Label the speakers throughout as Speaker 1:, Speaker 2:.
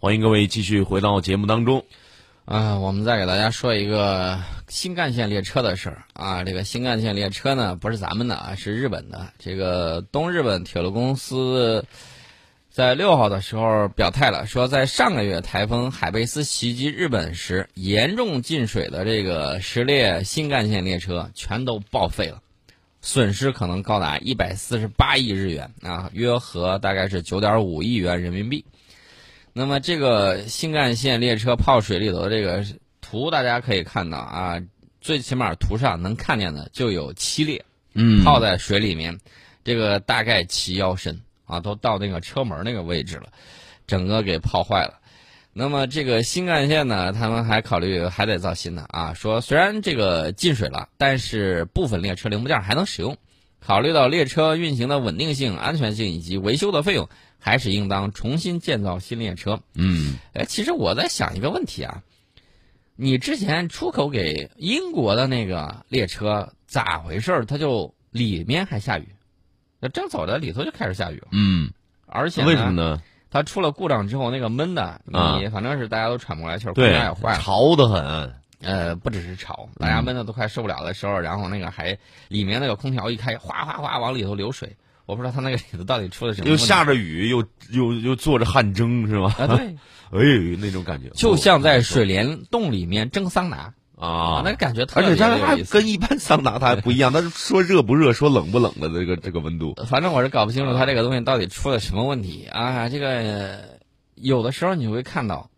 Speaker 1: 欢迎各位继续回到节目当中。
Speaker 2: 啊，我们再给大家说一个新干线列车的事儿啊。这个新干线列车呢，不是咱们的啊，是日本的。这个东日本铁路公司在六号的时候表态了，说在上个月台风海贝斯袭击日本时，严重进水的这个十列新干线列车全都报废了，损失可能高达一百四十八亿日元啊，约合大概是九点五亿元人民币。那么这个新干线列车泡水里头的这个图，大家可以看到啊，最起码图上能看见的就有七列，
Speaker 1: 嗯
Speaker 2: 泡在水里面，这个大概齐腰深啊，都到那个车门那个位置了，整个给泡坏了。那么这个新干线呢，他们还考虑还得造新的啊，说虽然这个进水了，但是部分列车零部件还能使用。考虑到列车运行的稳定性、安全性以及维修的费用，还是应当重新建造新列车。
Speaker 1: 嗯
Speaker 2: 哎，其实我在想一个问题啊，你之前出口给英国的那个列车咋回事儿？它就里面还下雨，那正走着里头就开始下雨了，
Speaker 1: 嗯，
Speaker 2: 而且
Speaker 1: 为什么？呢？
Speaker 2: 它出了故障之后，那个闷的，
Speaker 1: 啊
Speaker 2: 你反正是大家都喘不过来气儿，空调也坏，了。
Speaker 1: 潮得很。
Speaker 2: 呃，不只是潮，大家闷的都快受不了的时候，然后那个还里面那个空调一开，哗哗哗往里头流水，我不知道他那个里头到底出了什么
Speaker 1: 又。下着雨，又又又做着汗蒸，是吧？
Speaker 2: 啊，对，
Speaker 1: 哎，那种感觉
Speaker 2: 就像在水帘洞里面蒸桑拿
Speaker 1: 啊，
Speaker 2: 那感觉特别
Speaker 1: 而且
Speaker 2: 别
Speaker 1: 它还。跟一般桑拿它还不一样，它是说热不热，说冷不冷的这个这个温度。
Speaker 2: 反正我是搞不清楚它这个东西到底出了什么问题啊！这个呃有的时候你会看到，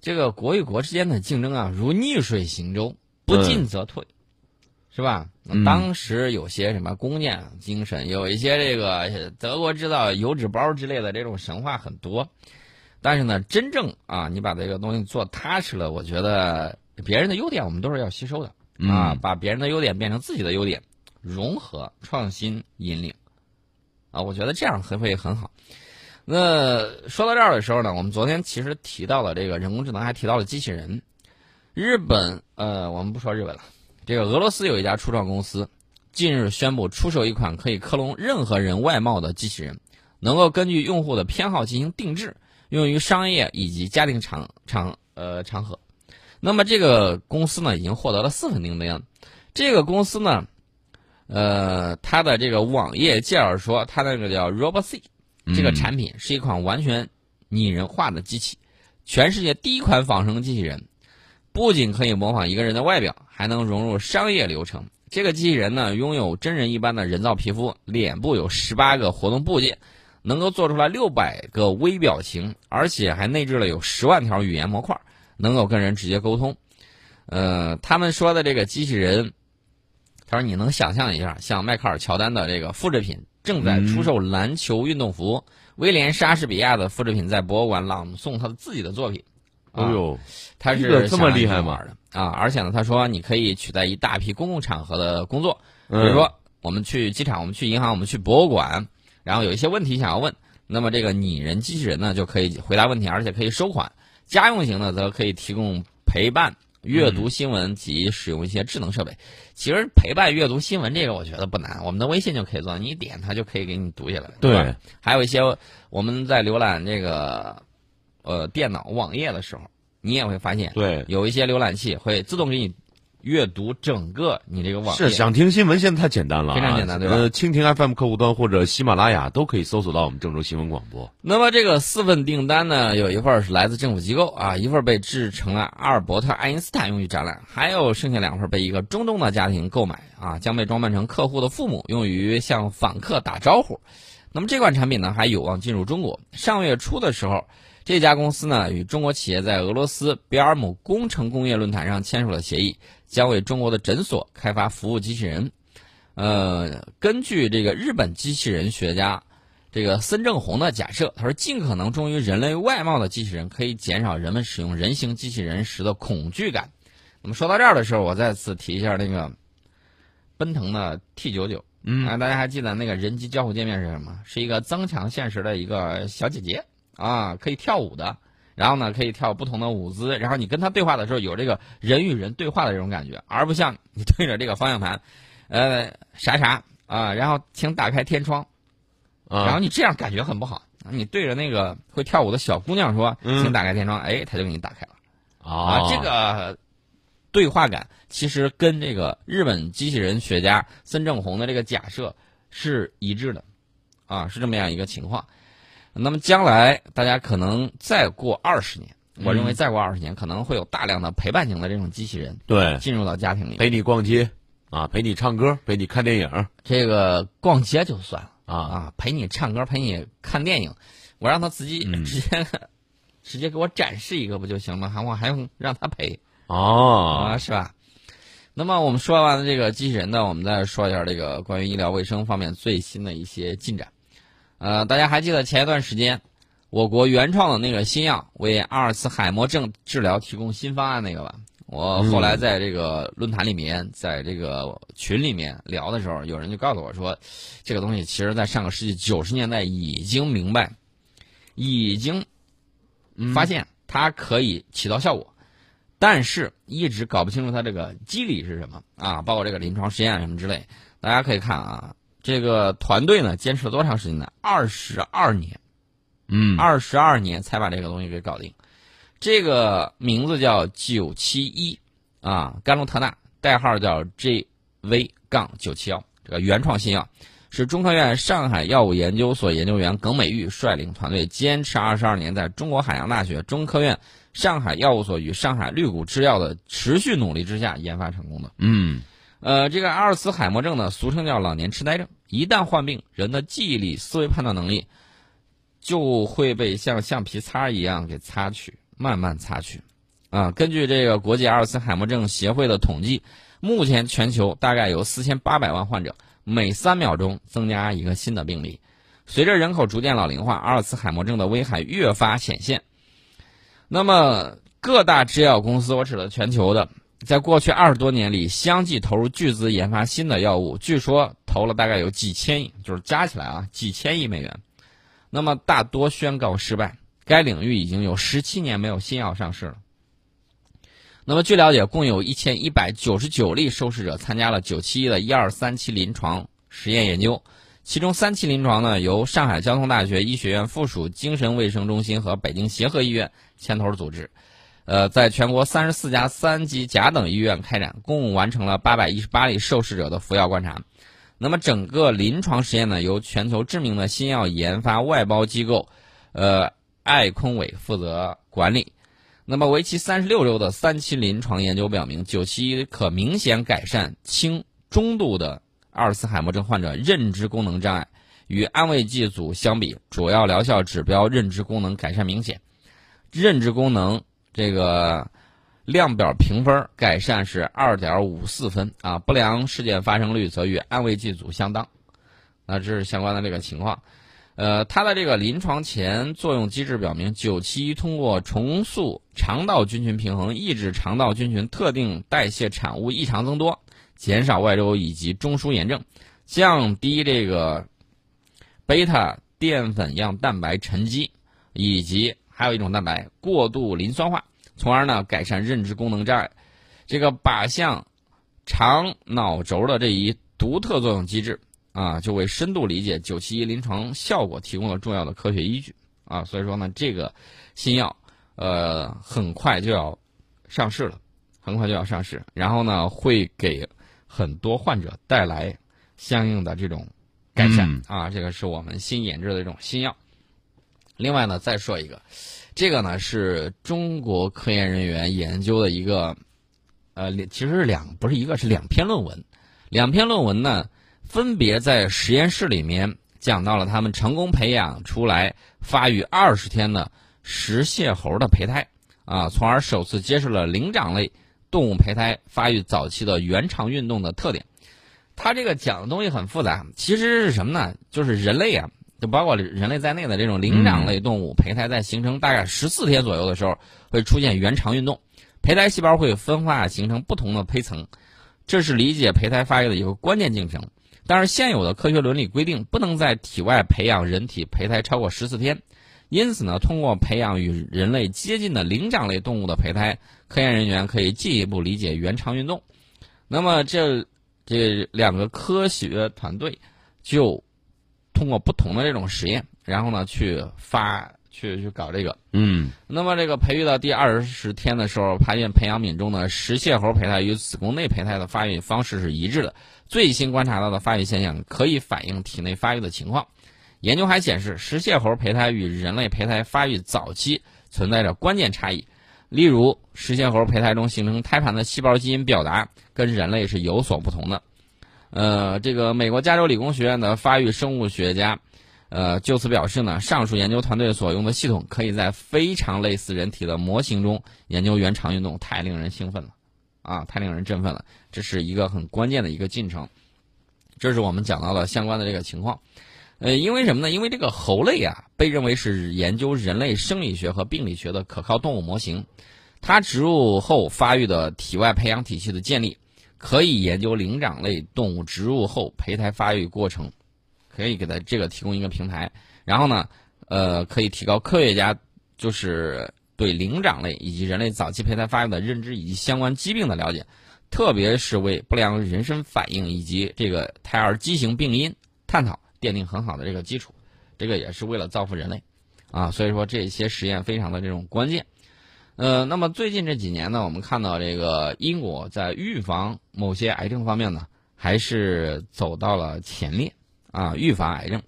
Speaker 2: 这个国与国之间的竞争啊，如逆水行舟，不进则退，是吧？
Speaker 1: 嗯
Speaker 2: 当时有些什么工匠精神，有一些这个呃德国制造油纸包之类的这种神话很多，但是呢，真正啊，你把这个东西做踏实了，我觉得别人的优点我们都是要吸收的。啊，
Speaker 1: 嗯
Speaker 2: 把别人的优点变成自己的优点，融合、创新、引领，啊，我觉得这样会会很好。那说到这儿的时候呢，我们昨天其实提到了这个人工智能，还提到了机器人。日本，呃，我们不说日本了，这个俄罗斯有一家初创公司，近日宣布出售一款可以克隆任何人外貌的机器人，能够根据用户的偏好进行定制，用于商业以及家庭场场呃场合。那么这个公司呢，已经获得了四份订单。这个公司呢，呃，它的这个网页介绍说，它那个叫 RoboC，这个产品是一款完全拟人化的机器，全世界第一款仿生机器人，不仅可以模仿一个人的外表，还能融入商业流程。这个机器人呢，拥有真人一般的人造皮肤，脸部有十八个活动部件，能够做出来六百个微表情，而且还内置了有十万条语言模块。能够跟人直接沟通，呃，他们说的这个机器人，他说你能想象一下，像迈克尔乔丹的这个复制品正在出售篮球运动服，威廉莎士比亚的复制品在博物馆朗诵他的自己的作品，
Speaker 1: 哎呦，
Speaker 2: 他
Speaker 1: 是这么厉害吗
Speaker 2: 啊！而且呢，他说你可以取代一大批公共场合的工作，比
Speaker 1: 嗯
Speaker 2: 如说我们去机场，我们去银行，我们去博物馆，然后有一些问题想要问，那么这个拟人机器人呢就可以回答问题，而且可以收款。家用型的则可以提供陪伴、阅读新闻及使用一些智能设备。其实陪伴阅读新闻这个我觉得不难，我们的微信就可以做，你一点它就可以给你读下来。吧
Speaker 1: 对，
Speaker 2: 还有一些我们在浏览这个呃电脑网页的时候，你也会发现，
Speaker 1: 对，
Speaker 2: 有一些浏览器会自动给你阅读整个你这个网页。
Speaker 1: 是想听新闻，现在太简单了啊，
Speaker 2: 非常简单对吧
Speaker 1: 呃，蜻蜓 FM 客户端或者喜马拉雅都可以搜索到我们郑州新闻广播。
Speaker 2: 那么这个四份订单呢，有一份是来自政府机构啊，一份被制成了阿尔伯特·爱因斯坦用于展览，还有剩下两份被一个中东的家庭购买啊，将被装扮成客户的父母，用于向访客打招呼。那么这款产品呢，还有望进入中国。上月初的时候，这家公司呢与中国企业在俄罗斯比尔姆工程工业论坛上签署了协议，将为中国的诊所开发服务机器人。呃，根据这个日本机器人学家这个森正弘的假设，他说，尽可能忠于人类外貌的机器人可以减少人们使用人形机器人时的恐惧感。那么说到这儿的时候，我再次提一下那个奔腾的 T 九九。
Speaker 1: 嗯
Speaker 2: 啊，大家还记得那个人机交互界面是什么？是一个增强现实的一个小姐姐啊，可以跳舞的。然后呢，可以跳不同的舞姿，然后你跟他对话的时候，有这个人与人对话的这种感觉，而不像你对着这个方向盘，呃，啥啥啊，然后请打开天窗，
Speaker 1: 啊，
Speaker 2: 然后你这样感觉很不好。你对着那个会跳舞的小姑娘说：“
Speaker 1: 嗯
Speaker 2: 请打开天窗。”哎，他就给你打开了。
Speaker 1: 啊
Speaker 2: 这个对话感其实跟这个日本机器人学家孙正弘的这个假设是一致的，啊，是这么样一个情况。那么将来大家可能再过二十年，我认为再过二十年可能会有大量的陪伴型的这种机器人
Speaker 1: 对，
Speaker 2: 进入到家庭里。
Speaker 1: 陪你逛街啊，陪你唱歌，陪你看电影
Speaker 2: 这个逛街就算了
Speaker 1: 啊，
Speaker 2: 啊，陪你唱歌，陪你看电影，我让他自己
Speaker 1: 嗯
Speaker 2: 直接、直接给我展示一个不就行了？还我还用让他陪？
Speaker 1: 哦
Speaker 2: 啊，是吧？那么我们说完了这个机器人呢，我们再说一下这个关于医疗卫生方面最新的一些进展。呃，大家还记得前一段时间，我国原创的那个新药为阿尔茨海默症治疗提供新方案那个吧？我后来在这个论坛里面，在这个群里面聊的时候，有人就告诉我说，这个东西其实在上个世纪九十年代已经明白，已经发现它可以起到效果。但是一直搞不清楚它这个机理是什么啊，包括这个临床实验什么之类。大家可以看啊，这个团队呢坚持了多长时间呢？二十二年，
Speaker 1: 嗯
Speaker 2: 二十二年才把这个东西给搞定。这个名字叫九七一啊，甘露特钠，代号叫 JV 杠九七幺，这个原创新药是中科院上海药物研究所研究员耿美玉率领团队坚持二十二年，在中国海洋大学、中科院。上海药物所与上海绿谷制药的持续努力之下研发成功的。
Speaker 1: 嗯
Speaker 2: 呃，这个阿尔茨海默症呢，俗称叫老年痴呆症。一旦患病，人的记忆力、思维判断能力就会被像橡皮擦一样给擦去，慢慢擦去。啊，根据这个国际阿尔茨海默症协会的统计，目前全球大概有四千八百万患者，每三秒钟增加一个新的病例。随着人口逐渐老龄化，阿尔茨海默症的危害越发显现。那么各大制药公司，我指的全球的，在过去二十多年里，相继投入巨资研发新的药物，据说投了大概有几千亿，就是加起来啊几千亿美元。那么大多宣告失败，该领域已经有十七年没有新药上市了。那么据了解，共有一千一百九十九例受试者参加了九七一的一二三期临床实验研究。其中三期临床呢，由上海交通大学医学院附属精神卫生中心和北京协和医院牵头组织，呃，在全国三十四家三级甲等医院开展，共完成了八百一十八例受试者的服药观察。那么整个临床实验呢，由全球知名的新药研发外包机构，呃，爱空伟负责管理。那么为期三十六周的三期临床研究表明，九七一可明显改善轻中度的。阿尔茨海默症患者认知功能障碍与安慰剂组相比，主要疗效指标认知功能改善明显，认知功能这个量表评分改善是二点五四分啊，不良事件发生率则与安慰剂组相当。那这是相关的这个情况。呃，它的这个临床前作用机制表明，九七通过重塑肠道菌群平衡，抑制肠道菌群特定代谢产物异常增多。减少外周以及中枢炎症，降低这个贝塔淀粉样蛋白沉积，以及还有一种蛋白过度磷酸化，从而呢改善认知功能障碍。这个靶向肠脑轴的这一独特作用机制啊，就为深度理解九七一临床效果提供了重要的科学依据啊。所以说呢，这个新药呃很快就要上市了，很快就要上市，然后呢会给。很多患者带来相应的这种改善、
Speaker 1: 嗯、
Speaker 2: 啊，这个是我们新研制的这种新药。另外呢，再说一个，这个呢是中国科研人员研究的一个，呃，其实是两不是一个是两篇论文，两篇论文呢分别在实验室里面讲到了他们成功培养出来发育二十天的食蟹猴的胚胎啊，从而首次揭示了灵长类。动物胚胎发育早期的原肠运动的特点，它这个讲的东西很复杂，其实是什么呢？就是人类啊，就包括人类在内的这种灵长类动物胚胎在形成大概十四天左右的时候，会出现原肠运动，胚胎细胞会分化形成不同的胚层，这是理解胚胎发育的一个关键进程。但是现有的科学伦理规定，不能在体外培养人体胚胎超过十四天。因此呢，通过培养与人类接近的灵长类动物的胚胎，科研人员可以进一步理解原肠运动。那么这这两个科学团队就通过不同的这种实验，然后呢去发去去搞这个。
Speaker 1: 嗯
Speaker 2: 那么这个培育到第二十天的时候，发现培养皿中的食蟹猴胚胎与子宫内胚胎的发育方式是一致的。最新观察到的发育现象可以反映体内发育的情况。研究还显示，食蟹猴胚胎与人类胚胎发育早期存在着关键差异。例如，食蟹猴胚胎中形成胎盘的细胞基因表达跟人类是有所不同的。呃，这个美国加州理工学院的发育生物学家，呃，就此表示呢，上述研究团队所用的系统可以在非常类似人体的模型中研究原肠运动，太令人兴奋了，啊，太令人振奋了，这是一个很关键的一个进程。这是我们讲到的相关的这个情况。呃，因为什么呢？因为这个猴类啊，被认为是研究人类生理学和病理学的可靠动物模型。它植入后发育的体外培养体系的建立，可以研究灵长类动物植入后胚胎发育过程，可以给它这个提供一个平台。然后呢，呃，可以提高科学家就是对灵长类以及人类早期胚胎发育的认知以及相关疾病的了解，特别是为不良人身反应以及这个胎儿畸形病因探讨。奠定很好的这个基础，这个也是为了造福人类，啊，所以说这些实验非常的这种关键。呃，那么最近这几年呢，我们看到这个英国在预防某些癌症方面呢，还是走到了前列啊，预防癌症。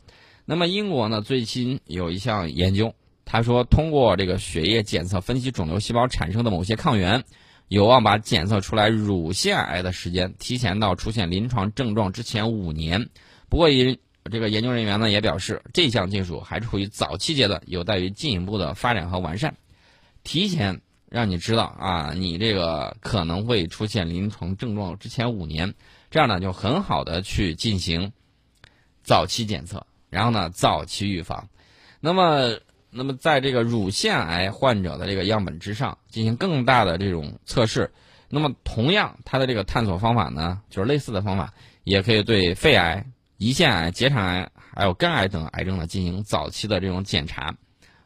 Speaker 2: 那么英国呢，最新有一项研究，他说通过这个血液检测分析肿瘤细胞产生的某些抗原，有望把检测出来乳腺癌的时间提前到出现临床症状之前五年。不过因这个研究人员呢也表示，这项技术还处于早期阶段，有待于进一步的发展和完善。提前让你知道啊，你这个可能会出现临床症状之前五年，这样呢就很好的去进行早期检测，然后呢早期预防。那么，那么在这个乳腺癌患者的这个样本之上进行更大的这种测试。那么，同样它的这个探索方法呢，就是类似的方法，也可以对肺癌。胰腺癌、结肠癌还有肝癌等癌症呢进行早期的这种检查，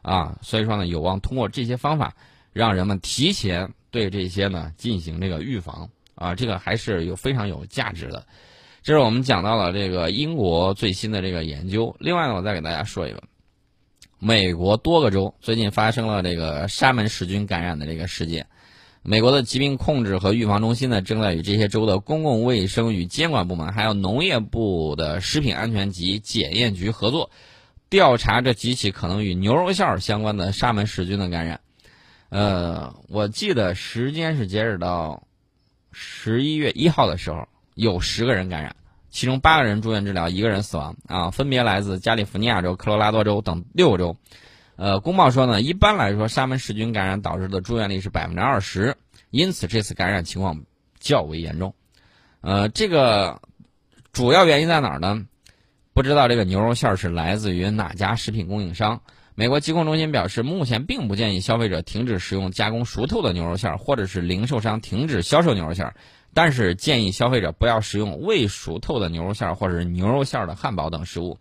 Speaker 2: 啊，所以说呢有望通过这些方法，让人们提前对这些呢进行这个预防，啊，这个还是有非常有价值的。这是我们讲到了这个英国最新的这个研究。另外呢，我再给大家说一个，美国多个州最近发生了这个沙门氏菌感染的这个事件。美国的疾病控制和预防中心呢，正在与这些州的公共卫生与监管部门，还有农业部的食品安全及检验局合作，调查这几起可能与牛肉馅儿相关的沙门氏菌的感染。呃，我记得时间是截止到十一月一号的时候，有十个人感染，其中八个人住院治疗，一个人死亡啊，分别来自加利福尼亚州、科罗拉多州等六个州。呃，公报说呢，一般来说，沙门氏菌感染导致的住院率是百分之二十，因此这次感染情况较为严重。呃，这个主要原因在哪儿呢？不知道这个牛肉馅儿是来自于哪家食品供应商。美国疾控中心表示，目前并不建议消费者停止食用加工熟透的牛肉馅儿或者是零售商停止销售牛肉馅儿但是建议消费者不要食用未熟透的牛肉馅儿或者是牛肉馅儿的汉堡等食物。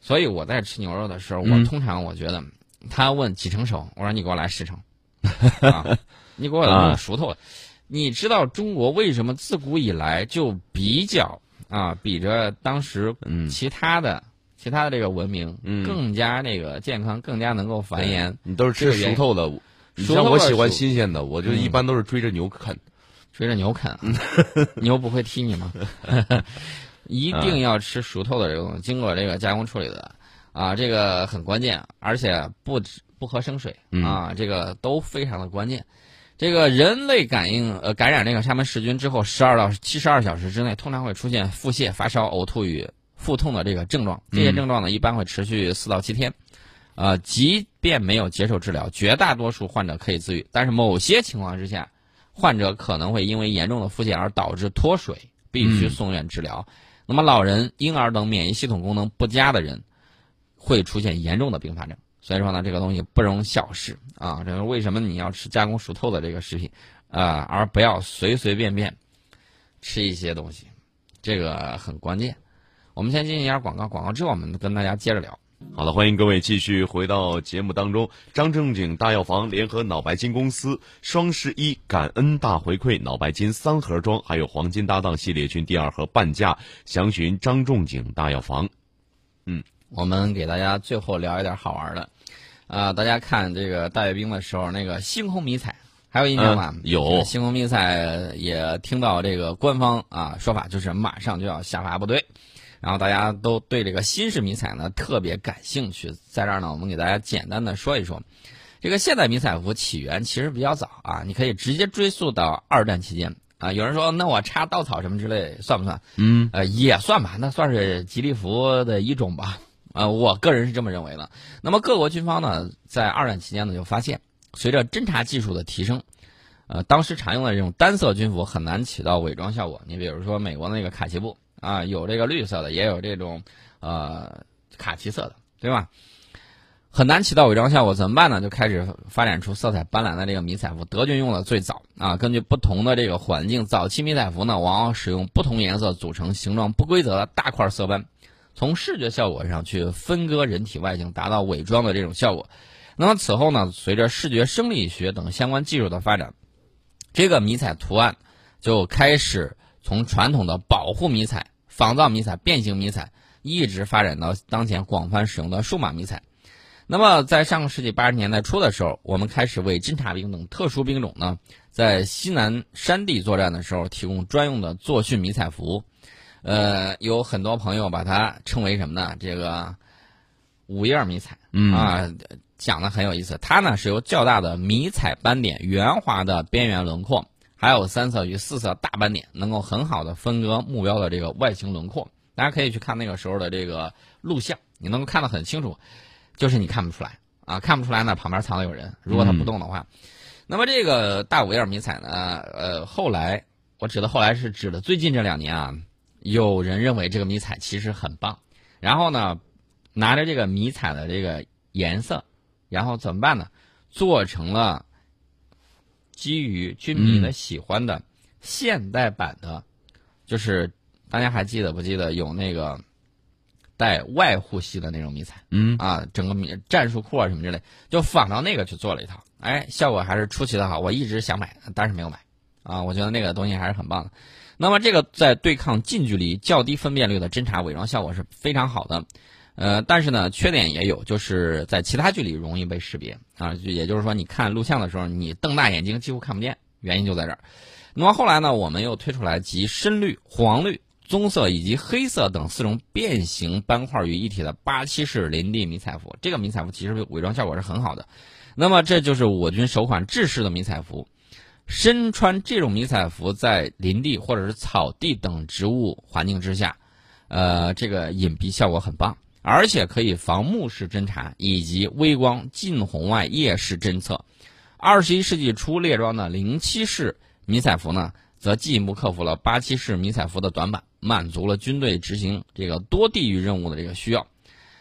Speaker 2: 所以我在吃牛肉的时候，我通常我觉得，他问几成熟，我说你给我来十成，你给我弄熟透了。你知道中国为什么自古以来就比较啊，比着当时其他的其他的这个文明更加那个健康，更加能够繁衍？
Speaker 1: 你都是吃熟透的，你像我喜欢新鲜的，我就一般都是追着牛啃，
Speaker 2: 追着牛啃，牛不会踢你吗？一定要吃熟透的这种经过这个加工处理的，啊，这个很关键，而且不不喝生水啊，这个都非常的关键。这个人类感应呃感染这个沙门氏菌之后，十二到七十二小时之内，通常会出现腹泻、发烧、呕吐与腹痛的这个症状。这些症状呢，一般会持续四到七天。呃，即便没有接受治疗，绝大多数患者可以自愈，但是某些情况之下，患者可能会因为严重的腹泻而导致脱水，必须送院治疗。那么，老人、婴儿等免疫系统功能不佳的人，会出现严重的并发症。所以说呢，这个东西不容小视啊。这个为什么你要吃加工熟透的这个食品啊，而不要随随便便吃一些东西？这个很关键。我们先进行一下广告，广告之后我们跟大家接着聊。
Speaker 1: 好的，欢迎各位继续回到节目当中。张正景大药房联合脑白金公司双十一感恩大回馈，脑白金三盒装，还有黄金搭档系列群第二盒半价，详询张仲景大药房。嗯，
Speaker 2: 我们给大家最后聊一点好玩的。啊，大家看这个大阅兵的时候，那个星空迷彩还有印象吗？
Speaker 1: 有
Speaker 2: 星空迷彩也听到这个官方啊说法，就是马上就要下发部队，然后大家都对这个新式迷彩呢特别感兴趣。在这儿呢，我们给大家简单的说一说，这个现代迷彩服起源其实比较早啊，你可以直接追溯到二战期间啊。有人说，那我插稻草什么之类算不算？
Speaker 1: 嗯，
Speaker 2: 呃，也算吧，那算是吉利服的一种吧。呃，我个人是这么认为的。那么各国军方呢，在二战期间呢，就发现随着侦察技术的提升，呃，当时常用的这种单色军服很难起到伪装效果。你比如说美国的那个卡其布啊，有这个绿色的，也有这种呃卡其色的，对吧？很难起到伪装效果，怎么办呢？就开始发展出色彩斑斓的这个迷彩服。德军用的最早啊，根据不同的这个环境，早期迷彩服呢，往往使用不同颜色组成形状不规则的大块色斑。从视觉效果上去分割人体外形，达到伪装的这种效果。那么此后呢，随着视觉生理学等相关技术的发展，这个迷彩图案就开始从传统的保护迷彩、仿造迷彩、变形迷彩，一直发展到当前广泛使用的数码迷彩。那么在上个世纪八十年代初的时候，我们开始为侦察兵等特殊兵种呢，在西南山地作战的时候提供专用的作训迷彩服。呃，有很多朋友把它称为什么呢？这个五叶迷彩啊，讲的很有意思。它呢是由较大的迷彩斑点、圆滑的边缘轮廓，还有三色与四色大斑点，能够很好的分割目标的这个外形轮廓。大家可以去看那个时候的这个录像，你能够看得很清楚。就是你看不出来啊，看不出来呢，旁边藏的有人。如果他不动的话，那么这个大五叶迷彩呢，呃，后来我指的后来是指的最近这两年啊。有人认为这个迷彩其实很棒，然后呢，拿着这个迷彩的这个颜色，然后怎么办呢？做成了基于军迷的喜欢的现代版的，就是大家还记得不记得有那个带外护系的那种迷彩？
Speaker 1: 嗯
Speaker 2: 啊，整个迷战术裤啊什么之类，就仿到那个去做了一套，哎，效果还是出奇的好。我一直想买，但是没有买啊。我觉得那个东西还是很棒的。那么这个在对抗近距离较低分辨率的侦察伪装效果是非常好的，呃，但是呢，缺点也有，就是在其他距离容易被识别啊，也就是说，你看录像的时候，你瞪大眼睛几乎看不见，原因就在这儿。那么后来呢，我们又推出来集深绿、黄绿、棕色以及黑色等四种变形斑块于一体的八七式林地迷彩服，这个迷彩服其实伪装效果是很好的。那么这就是我军首款制式的迷彩服。身穿这种迷彩服，在林地或者是草地等植物环境之下，呃，这个隐蔽效果很棒，而且可以防目视侦察以及微光近红外夜视侦测。二十一世纪初列装的零七式迷彩服呢，则进一步克服了八七式迷彩服的短板，满足了军队执行这个多地域任务的这个需要。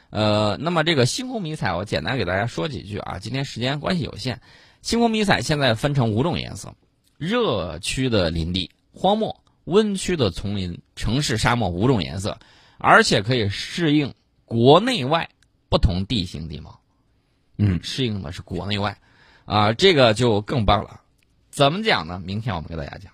Speaker 2: 呃，那么这个星空迷彩，我简单给大家说几句啊，今天时间关系有限。星空迷彩现在分成五种颜色：热区的林地、荒漠、温区的丛林、城市、沙漠五种颜色，而且可以适应国内外不同地形地貌。
Speaker 1: 嗯，
Speaker 2: 适应的是国内外，啊，这个就更棒了。怎么讲呢？明天我们给大家讲。